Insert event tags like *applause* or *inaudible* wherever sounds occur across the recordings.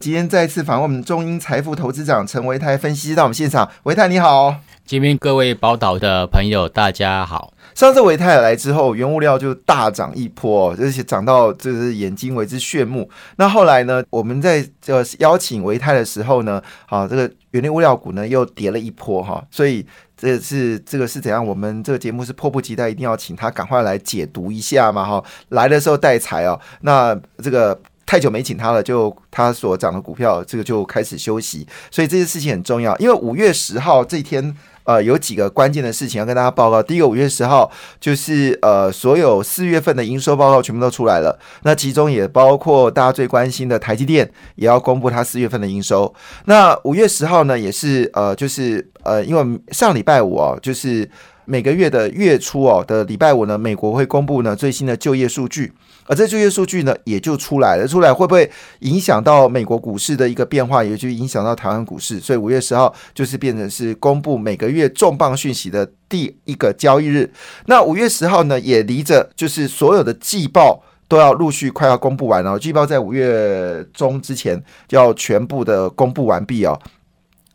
今天再次访问我们中英财富投资长陈维泰分析师到我们现场，维泰你好。今天各位宝岛的朋友，大家好。上次维泰来之后，原物料就大涨一波，而且涨到就是眼睛为之炫目。那后来呢，我们在呃邀请维泰的时候呢，好，这个原料物料股呢又跌了一波哈。所以这是这个是怎样？我们这个节目是迫不及待，一定要请他赶快来解读一下嘛哈。来的时候带财哦，那这个。太久没请他了，就他所涨的股票，这个就开始休息，所以这些事情很重要。因为五月十号这一天，呃，有几个关键的事情要跟大家报告。第一个，五月十号就是呃，所有四月份的营收报告全部都出来了，那其中也包括大家最关心的台积电也要公布它四月份的营收。那五月十号呢，也是呃，就是呃，因为上礼拜五哦，就是每个月的月初哦的礼拜五呢，美国会公布呢最新的就业数据。而这就业数据呢，也就出来了。出来会不会影响到美国股市的一个变化，也就影响到台湾股市？所以五月十号就是变成是公布每个月重磅讯息的第一个交易日。那五月十号呢，也离着就是所有的季报都要陆续快要公布完了。季报在五月中之前就要全部的公布完毕哦。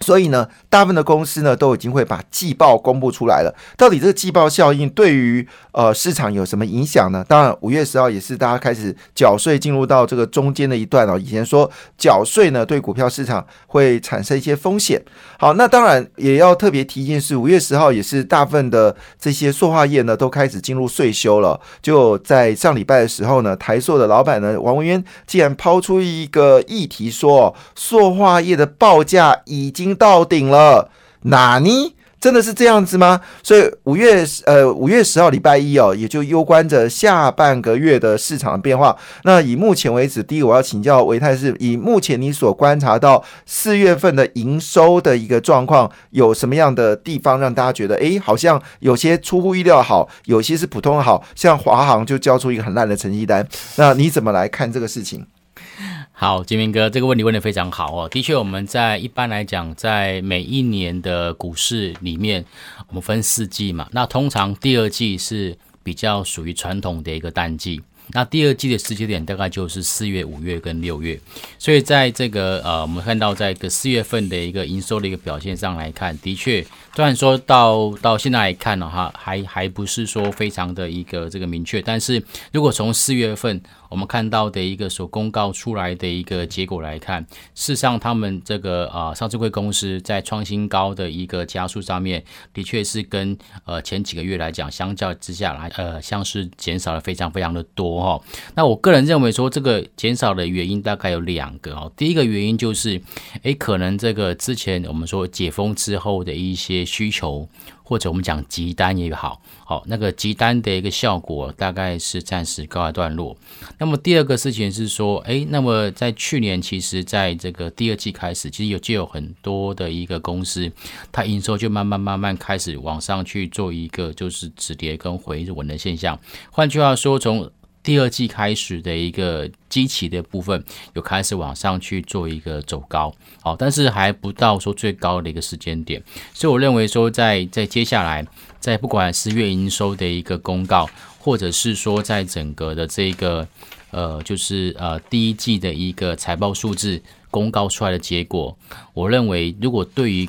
所以呢，大部分的公司呢都已经会把季报公布出来了。到底这个季报效应对于呃市场有什么影响呢？当然，五月十号也是大家开始缴税进入到这个中间的一段哦。以前说缴税呢对股票市场会产生一些风险。好，那当然也要特别提一件事，五月十号也是大部分的这些塑化业呢都开始进入税休了。就在上礼拜的时候呢，台塑的老板呢王文渊竟然抛出一个议题说，塑化业的报价已经。到顶了，哪尼？真的是这样子吗？所以五月呃五月十号礼拜一哦，也就攸关着下半个月的市场变化。那以目前为止，第一我要请教维泰是，以目前你所观察到四月份的营收的一个状况，有什么样的地方让大家觉得，哎，好像有些出乎意料好，有些是普通好，像华航就交出一个很烂的成绩单。那你怎么来看这个事情？好，金明哥，这个问题问的非常好哦。的确，我们在一般来讲，在每一年的股市里面，我们分四季嘛。那通常第二季是比较属于传统的一个淡季。那第二季的时间点大概就是四月、五月跟六月。所以在这个呃，我们看到在个四月份的一个营收的一个表现上来看，的确。虽然说到到现在来看的话，还还不是说非常的一个这个明确，但是如果从四月份我们看到的一个所公告出来的一个结果来看，事实上他们这个啊上市贵公司在创新高的一个加速上面，的确是跟呃前几个月来讲，相较之下来呃像是减少了非常非常的多哈。那我个人认为说这个减少的原因大概有两个哦，第一个原因就是，诶，可能这个之前我们说解封之后的一些需求或者我们讲急单也好，好那个急单的一个效果大概是暂时告一段落。那么第二个事情是说，哎，那么在去年其实在这个第二季开始，其实有就有很多的一个公司，它营收就慢慢慢慢开始往上去做一个就是止跌跟回稳的现象。换句话说，从第二季开始的一个基期的部分，有开始往上去做一个走高，好，但是还不到说最高的一个时间点，所以我认为说，在在接下来，在不管是月营收的一个公告，或者是说在整个的这个呃，就是呃第一季的一个财报数字公告出来的结果，我认为如果对于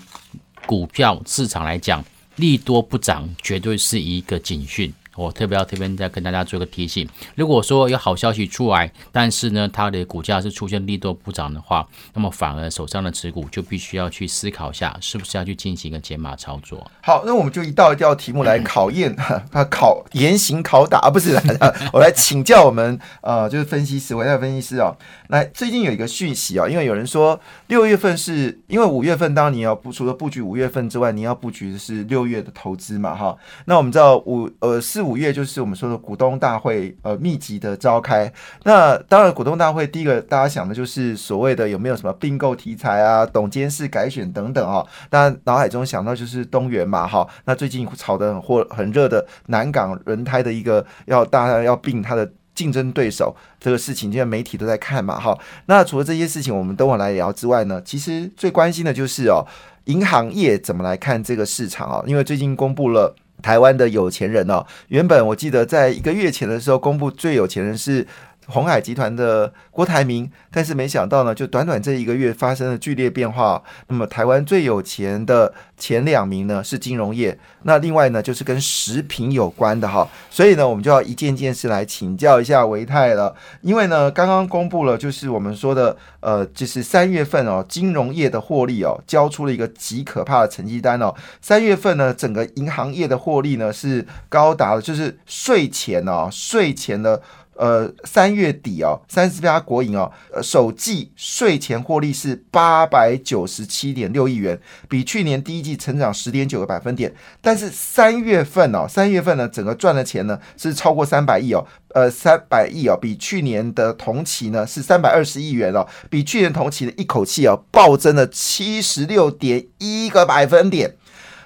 股票市场来讲，利多不涨，绝对是一个警讯。我特别要特别再跟大家做个提醒，如果说有好消息出来，但是呢，它的股价是出现利多不涨的话，那么反而手上的持股就必须要去思考一下，是不是要去进行一个减码操作。好，那我们就一道一道题目来考验啊，*laughs* 考严刑拷打啊，不是，*laughs* 我来请教我们呃，就是分析师，伟大分析师哦。来，最近有一个讯息啊，因为有人说六月份是因为五月份，当你要不除了布局五月份之外，你要布局的是六月的投资嘛，哈。那我们知道五呃四五。五月就是我们说的股东大会，呃，密集的召开。那当然，股东大会第一个大家想的就是所谓的有没有什么并购题材啊、董监事改选等等啊。当然，脑海中想到就是东元嘛，哈。那最近炒得很火、很热的南港轮胎的一个要大家要并它的竞争对手这个事情，现在媒体都在看嘛，哈。那除了这些事情，我们等会来聊之外呢，其实最关心的就是哦，银行业怎么来看这个市场啊？因为最近公布了。台湾的有钱人哦，原本我记得在一个月前的时候公布最有钱人是。红海集团的郭台铭，但是没想到呢，就短短这一个月发生了剧烈变化。那么台湾最有钱的前两名呢是金融业，那另外呢就是跟食品有关的哈。所以呢，我们就要一件件事来请教一下维泰了。因为呢，刚刚公布了就是我们说的呃，就是三月份哦，金融业的获利哦，交出了一个极可怕的成绩单哦。三月份呢，整个银行业的获利呢是高达了，就是税前哦，税前的。呃，三月底哦，三十家国营哦，呃，首季税前获利是八百九十七点六亿元，比去年第一季成长十点九个百分点。但是三月份哦，三月份呢，整个赚的钱呢是超过三百亿哦，呃，三百亿哦，比去年的同期呢是三百二十亿元哦，比去年同期的一口气哦暴增了七十六点一个百分点。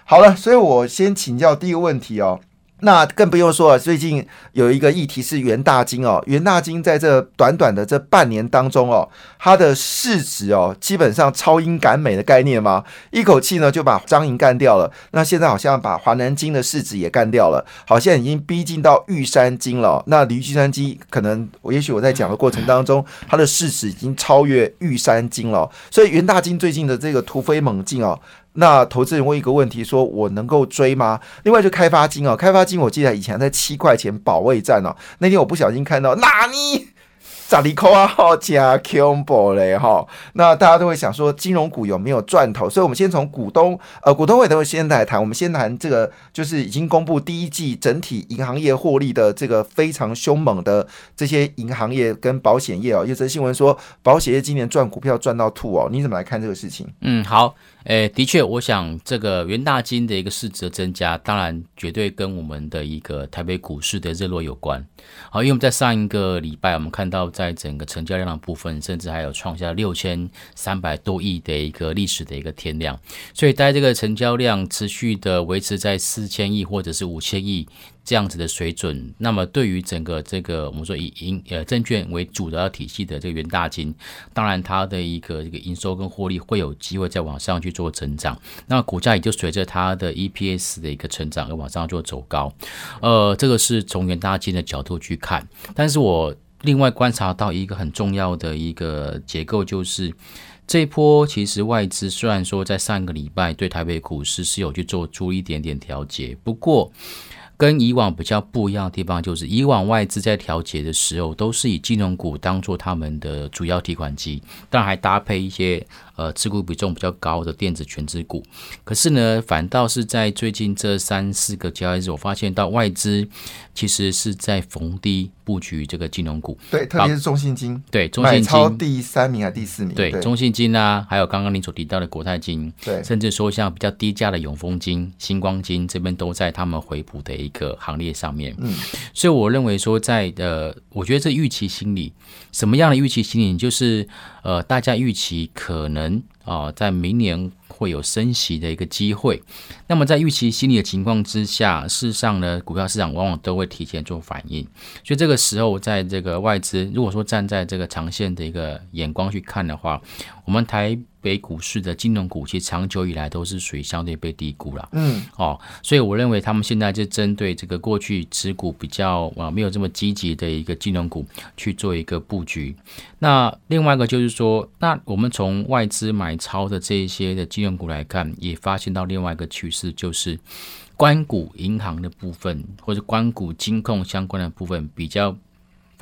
好了，所以我先请教第一个问题哦。那更不用说了，最近有一个议题是元大金哦，元大金在这短短的这半年当中哦，它的市值哦，基本上超英赶美的概念吗？一口气呢就把张银干掉了，那现在好像把华南金的市值也干掉了，好像已经逼近到玉山金了。那离玉山金可能，我也许我在讲的过程当中，它的市值已经超越玉山金了，所以元大金最近的这个突飞猛进哦。那投资人问一个问题，说我能够追吗？另外就开发金哦，开发金我记得以前在七块钱保卫战哦，那天我不小心看到，那你。咋里扣啊？好加 combo 嘞哈！那大家都会想说，金融股有没有赚头？所以，我们先从股东呃，股东会都会先来谈。我们先谈这个，就是已经公布第一季整体银行业获利的这个非常凶猛的这些银行业跟保险业哦。有则新闻说，保险业今年赚股票赚到吐哦。你怎么来看这个事情？嗯，好。诶，的确，我想这个元大金的一个市值的增加，当然绝对跟我们的一个台北股市的热络有关。好，因为我们在上一个礼拜，我们看到在整个成交量的部分，甚至还有创下六千三百多亿的一个历史的一个天量，所以在这个成交量持续的维持在四千亿或者是五千亿。这样子的水准，那么对于整个这个我们说以银呃证券为主的体系的这个元大金，当然它的一个这个营收跟获利会有机会再往上去做成长，那股价也就随着它的 EPS 的一个成长而往上做走高。呃，这个是从元大金的角度去看，但是我另外观察到一个很重要的一个结构，就是这一波其实外资虽然说在上个礼拜对台北股市是有去做出一点点调节，不过。跟以往比较不一样的地方，就是以往外资在调节的时候，都是以金融股当做他们的主要提款机，但还搭配一些。呃，持股比重比较高的电子全资股，可是呢，反倒是在最近这三四个交易日，我发现到外资其实是在逢低布局这个金融股，对，特别是中信金，对，中信金。第三名还是第四名？对，中信金啊，还有刚刚您所提到的国泰金，对，甚至说像比较低价的永丰金、星光金这边都在他们回补的一个行列上面。嗯，所以我认为说，在呃，我觉得这预期心理，什么样的预期心理，就是呃，大家预期可能。啊，在明年会有升息的一个机会。那么在预期心理的情况之下，事实上呢，股票市场往往都会提前做反应。所以这个时候，在这个外资如果说站在这个长线的一个眼光去看的话，我们台。北股市的金融股其实长久以来都是属于相对被低估了，嗯，哦，所以我认为他们现在就针对这个过去持股比较啊没有这么积极的一个金融股去做一个布局。那另外一个就是说，那我们从外资买超的这一些的金融股来看，也发现到另外一个趋势，就是关谷银行的部分或者关谷金控相关的部分比较。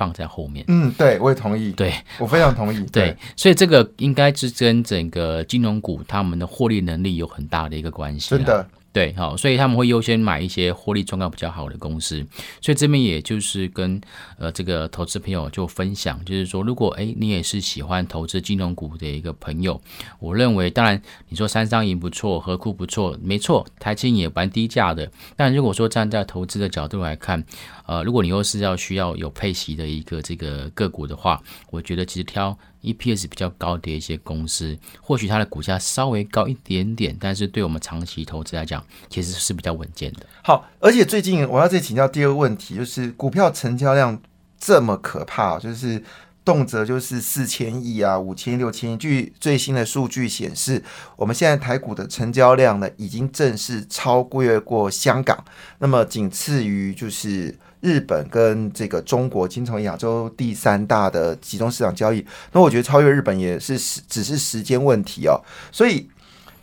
放在后面。嗯，对，我也同意，对我非常同意。*laughs* 对，所以这个应该是跟整个金融股他们的获利能力有很大的一个关系。真的。对，好，所以他们会优先买一些获利状况比较好的公司。所以这边也就是跟呃这个投资朋友就分享，就是说，如果哎你也是喜欢投资金融股的一个朋友，我认为，当然你说三商银不错，和库不错，没错，台金也蛮低价的。但如果说站在投资的角度来看，呃，如果你又是要需要有配息的一个这个个股的话，我觉得其实挑。EPS 比较高的一些公司，或许它的股价稍微高一点点，但是对我们长期投资来讲，其实是比较稳健的。好，而且最近我要再请教第二个问题，就是股票成交量这么可怕，就是动辄就是四千亿啊、五千、六千亿。据最新的数据显示，我们现在台股的成交量呢，已经正式超越过香港，那么仅次于就是。日本跟这个中国，经从亚洲第三大的集中市场交易，那我觉得超越日本也是只是时间问题哦。所以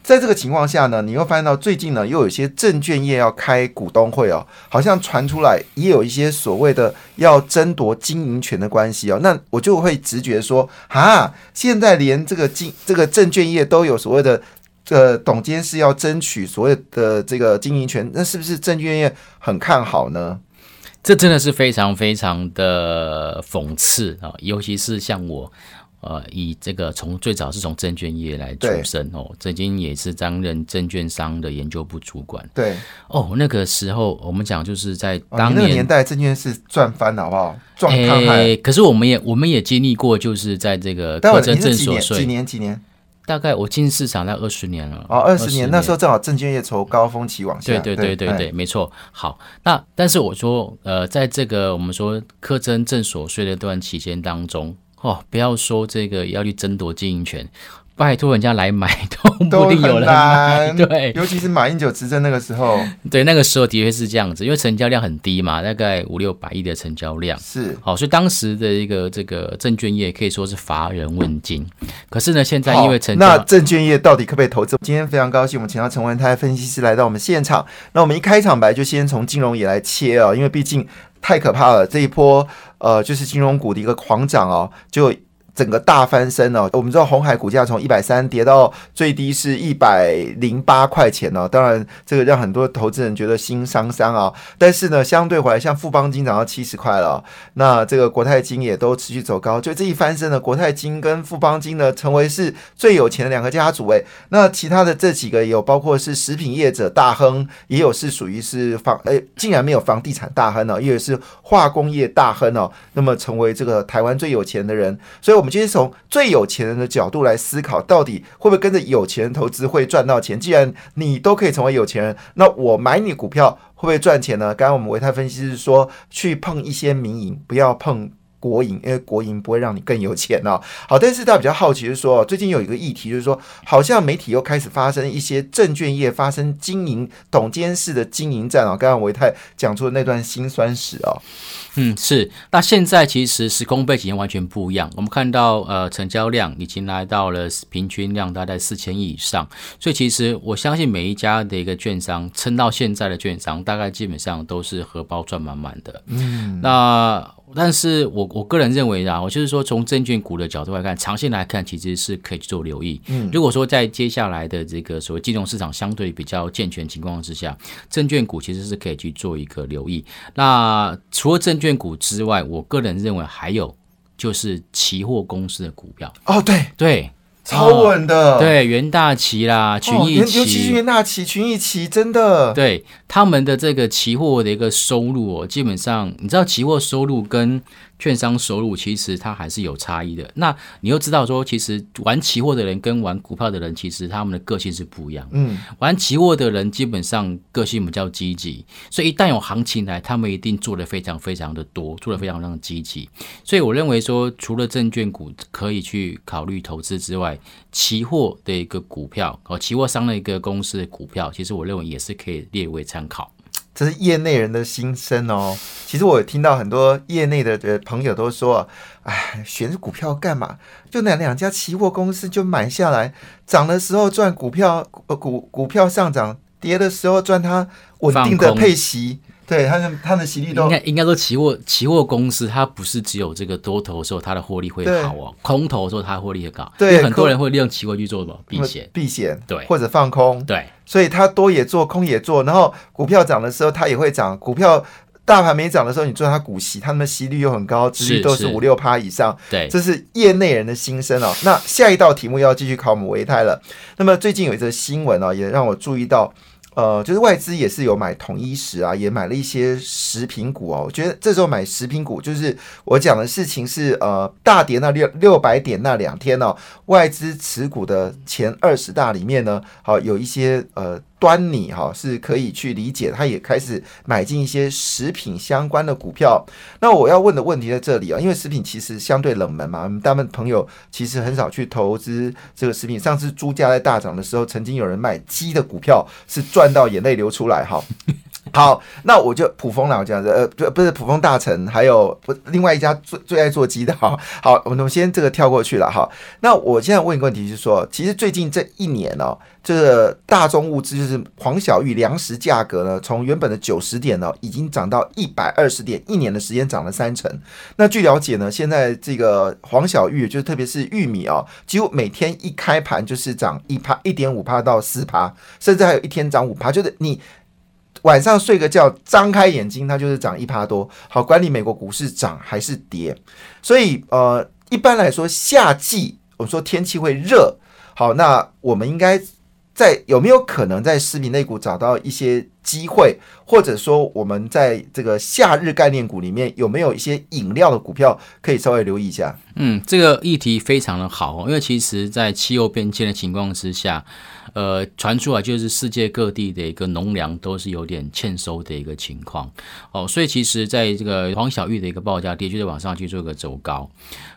在这个情况下呢，你又发现到最近呢，又有一些证券业要开股东会哦，好像传出来也有一些所谓的要争夺经营权的关系哦。那我就会直觉说，哈，现在连这个经这个证券业都有所谓的这董监事要争取所谓的这个经营权，那是不是证券业很看好呢？这真的是非常非常的讽刺啊！尤其是像我，呃，以这个从最早是从证券业来出身哦，曾经也是担任证券商的研究部主管。对哦，那个时候我们讲就是在当年年代，证券是赚翻了，好不好？赚看可是我们也我们也经历过，就是在这个科证证所几年几年。大概我进市场在二十年了哦，二十年那时候正好证券业从高峰期往下，对对对对对，没错。好，那但是我说，呃，在这个我们说苛征正所税的段期间当中，哦，不要说这个要去争夺经营权。拜托人家来买都 *laughs* 不一定有人买，对，尤其是马英九执政那个时候，对，那个时候的确是这样子，因为成交量很低嘛，大概五六百亿的成交量，是好，所以当时的一个这个证券业可以说是乏人问津。可是呢，现在因为成那证券业到底可不可以投资？今天非常高兴，我们请到陈文泰分析师来到我们现场。那我们一开场白就先从金融业来切啊，因为毕竟太可怕了，这一波呃就是金融股的一个狂涨哦，就。整个大翻身哦！我们知道红海股价从一百三跌到最低是一百零八块钱哦。当然，这个让很多投资人觉得心伤伤啊。但是呢，相对回来，像富邦金涨到七十块了，那这个国泰金也都持续走高。就这一翻身呢，国泰金跟富邦金呢，成为是最有钱的两个家族诶。那其他的这几个有包括是食品业者大亨，也有是属于是房诶，竟然没有房地产大亨哦，也有是化工业大亨哦。那么成为这个台湾最有钱的人，所以我们。其实从最有钱人的角度来思考，到底会不会跟着有钱人投资会赚到钱？既然你都可以成为有钱人，那我买你股票会不会赚钱呢？刚刚我们维泰分析师说，去碰一些民营，不要碰国营，因为国营不会让你更有钱哦。好，但是大家比较好奇是说，最近有一个议题就是说，好像媒体又开始发生一些证券业发生经营董监事的经营战啊。刚刚维泰讲出的那段辛酸史哦。嗯，是。那现在其实时空背景完全不一样。我们看到，呃，成交量已经来到了平均量大概四千亿以上。所以其实我相信每一家的一个券商撑到现在的券商，大概基本上都是荷包赚满满的。嗯，那。但是我我个人认为啊，我就是说从证券股的角度来看，长线来看其实是可以去做留意。嗯，如果说在接下来的这个所谓金融市场相对比较健全情况之下，证券股其实是可以去做一个留意。那除了证券股之外，我个人认为还有就是期货公司的股票。哦，对对。超稳的，对袁大旗啦，群益旗，尤其是袁大旗、群益旗，真的，对他们的这个期货的一个收入哦，基本上你知道，期货收入跟。券商收入其实它还是有差异的。那你又知道说，其实玩期货的人跟玩股票的人，其实他们的个性是不一样。嗯，玩期货的人基本上个性比较积极，所以一旦有行情来，他们一定做的非常非常的多，做的非常非常积极。所以我认为说，除了证券股可以去考虑投资之外，期货的一个股票哦期货商的一个公司的股票，其实我认为也是可以列为参考。这是业内人的心声哦。其实我听到很多业内的的朋友都说：“哎，选股票干嘛？就那两家期货公司就买下来，涨的时候赚股票，呃股股票上涨；跌的时候赚它稳定的配息。”对，他的他们的息率都应该应该说期货期货公司它不是只有这个多头的时候它的获利会好哦，空头的时候它获利也高。对很多人会利用期货去做什么避险。避险，对或者放空，对，所以它多也做，空也做，然后股票涨的时候它也会涨，股票大盘没涨的时候，你做它股息，它们的息率又很高，殖率都是五六趴以上，对，这是业内人的心声哦。那下一道题目要继续考我们维泰了。那么最近有一则新闻哦，也让我注意到。呃，就是外资也是有买统一食啊，也买了一些食品股哦。我觉得这时候买食品股，就是我讲的事情是呃大跌那六六百点那两天哦，外资持股的前二十大里面呢，好、有一些呃端倪哈、是可以去理解，他也开始买进一些食品相关的股票。那我要问的问题在这里啊，因为食品其实相对冷门嘛，我们大部分朋友其实很少去投资这个食品。上次猪价在大涨的时候，曾经有人卖鸡的股票，是赚到眼泪流出来哈。*laughs* *laughs* 好，那我就普丰啦，我讲的呃，不不是普丰大成，还有不另外一家最最爱做鸡的哈。好，我们先这个跳过去了哈。那我现在问一个问题是说，其实最近这一年哦，这个大宗物资就是黄小玉粮食价格呢，从原本的九十点呢，已经涨到一百二十点，一年的时间涨了三成。那据了解呢，现在这个黄小玉，就是特别是玉米啊、几乎每天一开盘就是涨一趴、一点五趴到四趴，甚至还有一天涨五趴，就是你。晚上睡个觉，张开眼睛，它就是涨一趴多。好，管理美国股市涨还是跌，所以呃，一般来说夏季我们说天气会热，好，那我们应该在有没有可能在食品类股找到一些机会，或者说我们在这个夏日概念股里面有没有一些饮料的股票可以稍微留意一下？嗯，这个议题非常的好哦，因为其实在气候变迁的情况之下，呃，传出来就是世界各地的一个农粮都是有点欠收的一个情况哦，所以其实在这个黄小玉的一个报价的确在往上去做一个走高。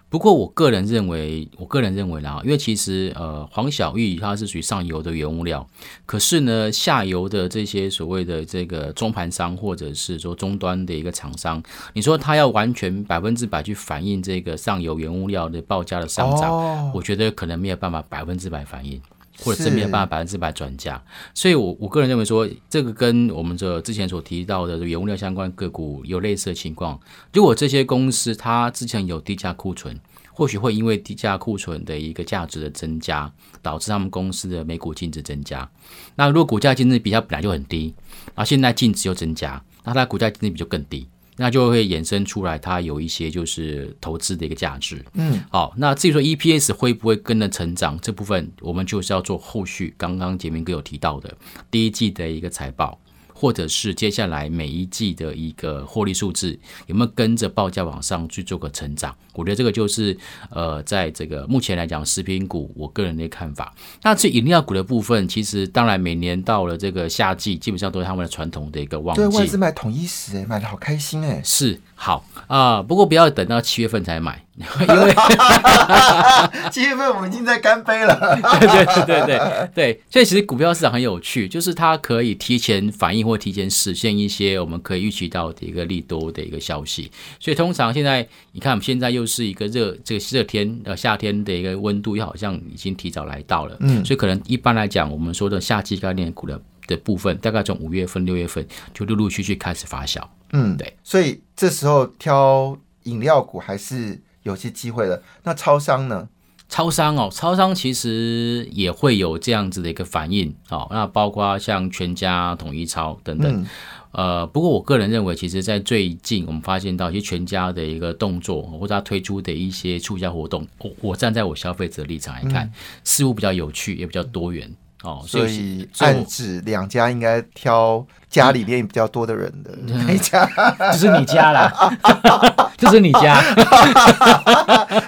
不过我个人认为，我个人认为啦，因为其实呃黄小玉它是属于上游的原物料，可是呢下游的这些所谓的这个中盘商或者是说终端的一个厂商，你说他要完全百分之百去反映这个上游原物料的报价的上涨，哦，我觉得可能没有办法百分之百反映。或者是是没有办法百分之百转嫁，所以我我个人认为说，这个跟我们这之前所提到的原物料相关个股有类似的情况。如果这些公司它之前有低价库存，或许会因为低价库存的一个价值的增加，导致他们公司的每股净值增加。那如果股价净值比它本来就很低，然后现在净值又增加，那它股价净值比就更低。那就会衍生出来，它有一些就是投资的一个价值。嗯，好，那至于说 EPS 会不会跟着成长这部分，我们就是要做后续。刚刚杰明哥有提到的第一季的一个财报，或者是接下来每一季的一个获利数字，有没有跟着报价往上去做个成长？我觉得这个就是呃，在这个目前来讲，食品股我个人的看法。那至于饮料股的部分，其实当然每年到了这个夏季，基本上都是他们的传统的一个旺季对外季。资买统一食，哎，买的好开心哎。是好啊、不过不要等到七月份才买，因为 *laughs* 七月份我们已经在干杯了。对对对对对对，所以其实股票市场很有趣，就是它可以提前反映或提前实现一些我们可以预期到的一个利多的一个消息。所以通常现在你看，我们现在又是一个热这个热天呃夏天的一个温度，又好像已经提早来到了，嗯所以可能一般来讲，我们说的夏季概念股的的部分，大概从五月份、六月份就陆陆续续开始发酵。嗯，对，所以这时候挑饮料股还是有些机会了。那超商呢？超商哦，超商其实也会有这样子的一个反应，哦，那包括像全家、统一超等等。嗯呃，不过我个人认为，其实，在最近我们发现到，一些全家的一个动作，或者它推出的一些促销活动，我我站在我消费者立场来看，似乎比较有趣，也比较多元哦。所以暗指两家应该挑家里面比较多的人的 *laughs* 那一家。*laughs* 就是你家啦，*laughs* 就是你家。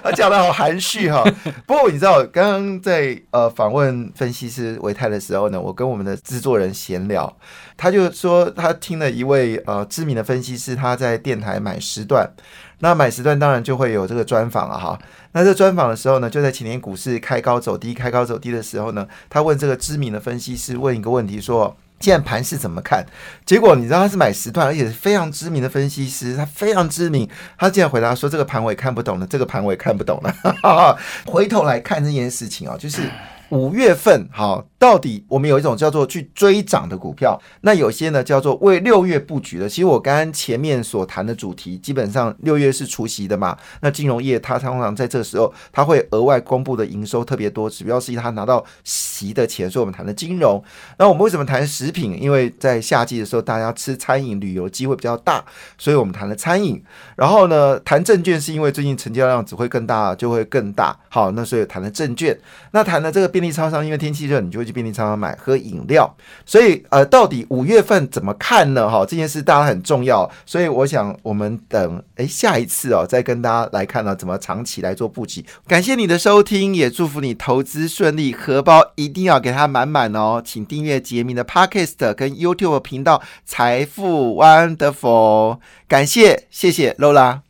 他讲的好含蓄哈。不过你知道，刚刚在呃访问分析师维泰的时候呢，我跟我们的制作人闲聊，他就说他听了一位呃知名的分析师，他在电台买时段。那买时段当然就会有这个专访了哈。那这专访的时候呢，就在前年股市开高走低、开高走低的时候呢，他问这个知名的分析师问一个问题说。现在盘是怎么看？结果你知道他是买时段，而且是非常知名的分析师，他非常知名。他竟然回答说：“这个盘我也看不懂了，这个盘我也看不懂了。*laughs* ”回头来看这件事情啊，就是五月份好，到底我们有一种叫做去追涨的股票，那有些呢叫做为六月布局的。其实我刚刚前面所谈的主题，基本上六月是除夕的嘛，那金融业它通常在这时候，它会额外公布的营收特别多，主要是它拿到息的钱，所以我们谈的金融。那我们为什么谈食品？因为在夏季的时候，大家吃餐饮、旅游机会比较大，所以我们谈了餐饮。然后呢，谈证券是因为最近成交量只会更大，就会更大。好，那所以谈了证券。那谈了这个便利超商，因为天气热，你就会去便利超商买喝饮料。所以呃，到底五月份怎么看呢？哈，这件事大家很重要。所以我想我们等哎下一次哦，再跟大家来看呢，怎么长期来做布局。感谢你的收听，也祝福你投资顺利，荷包一定要给它满满哦。请订阅杰明的 Podcast 跟 YouTube 频道财富 Wonderful。感谢，谢谢 Lola。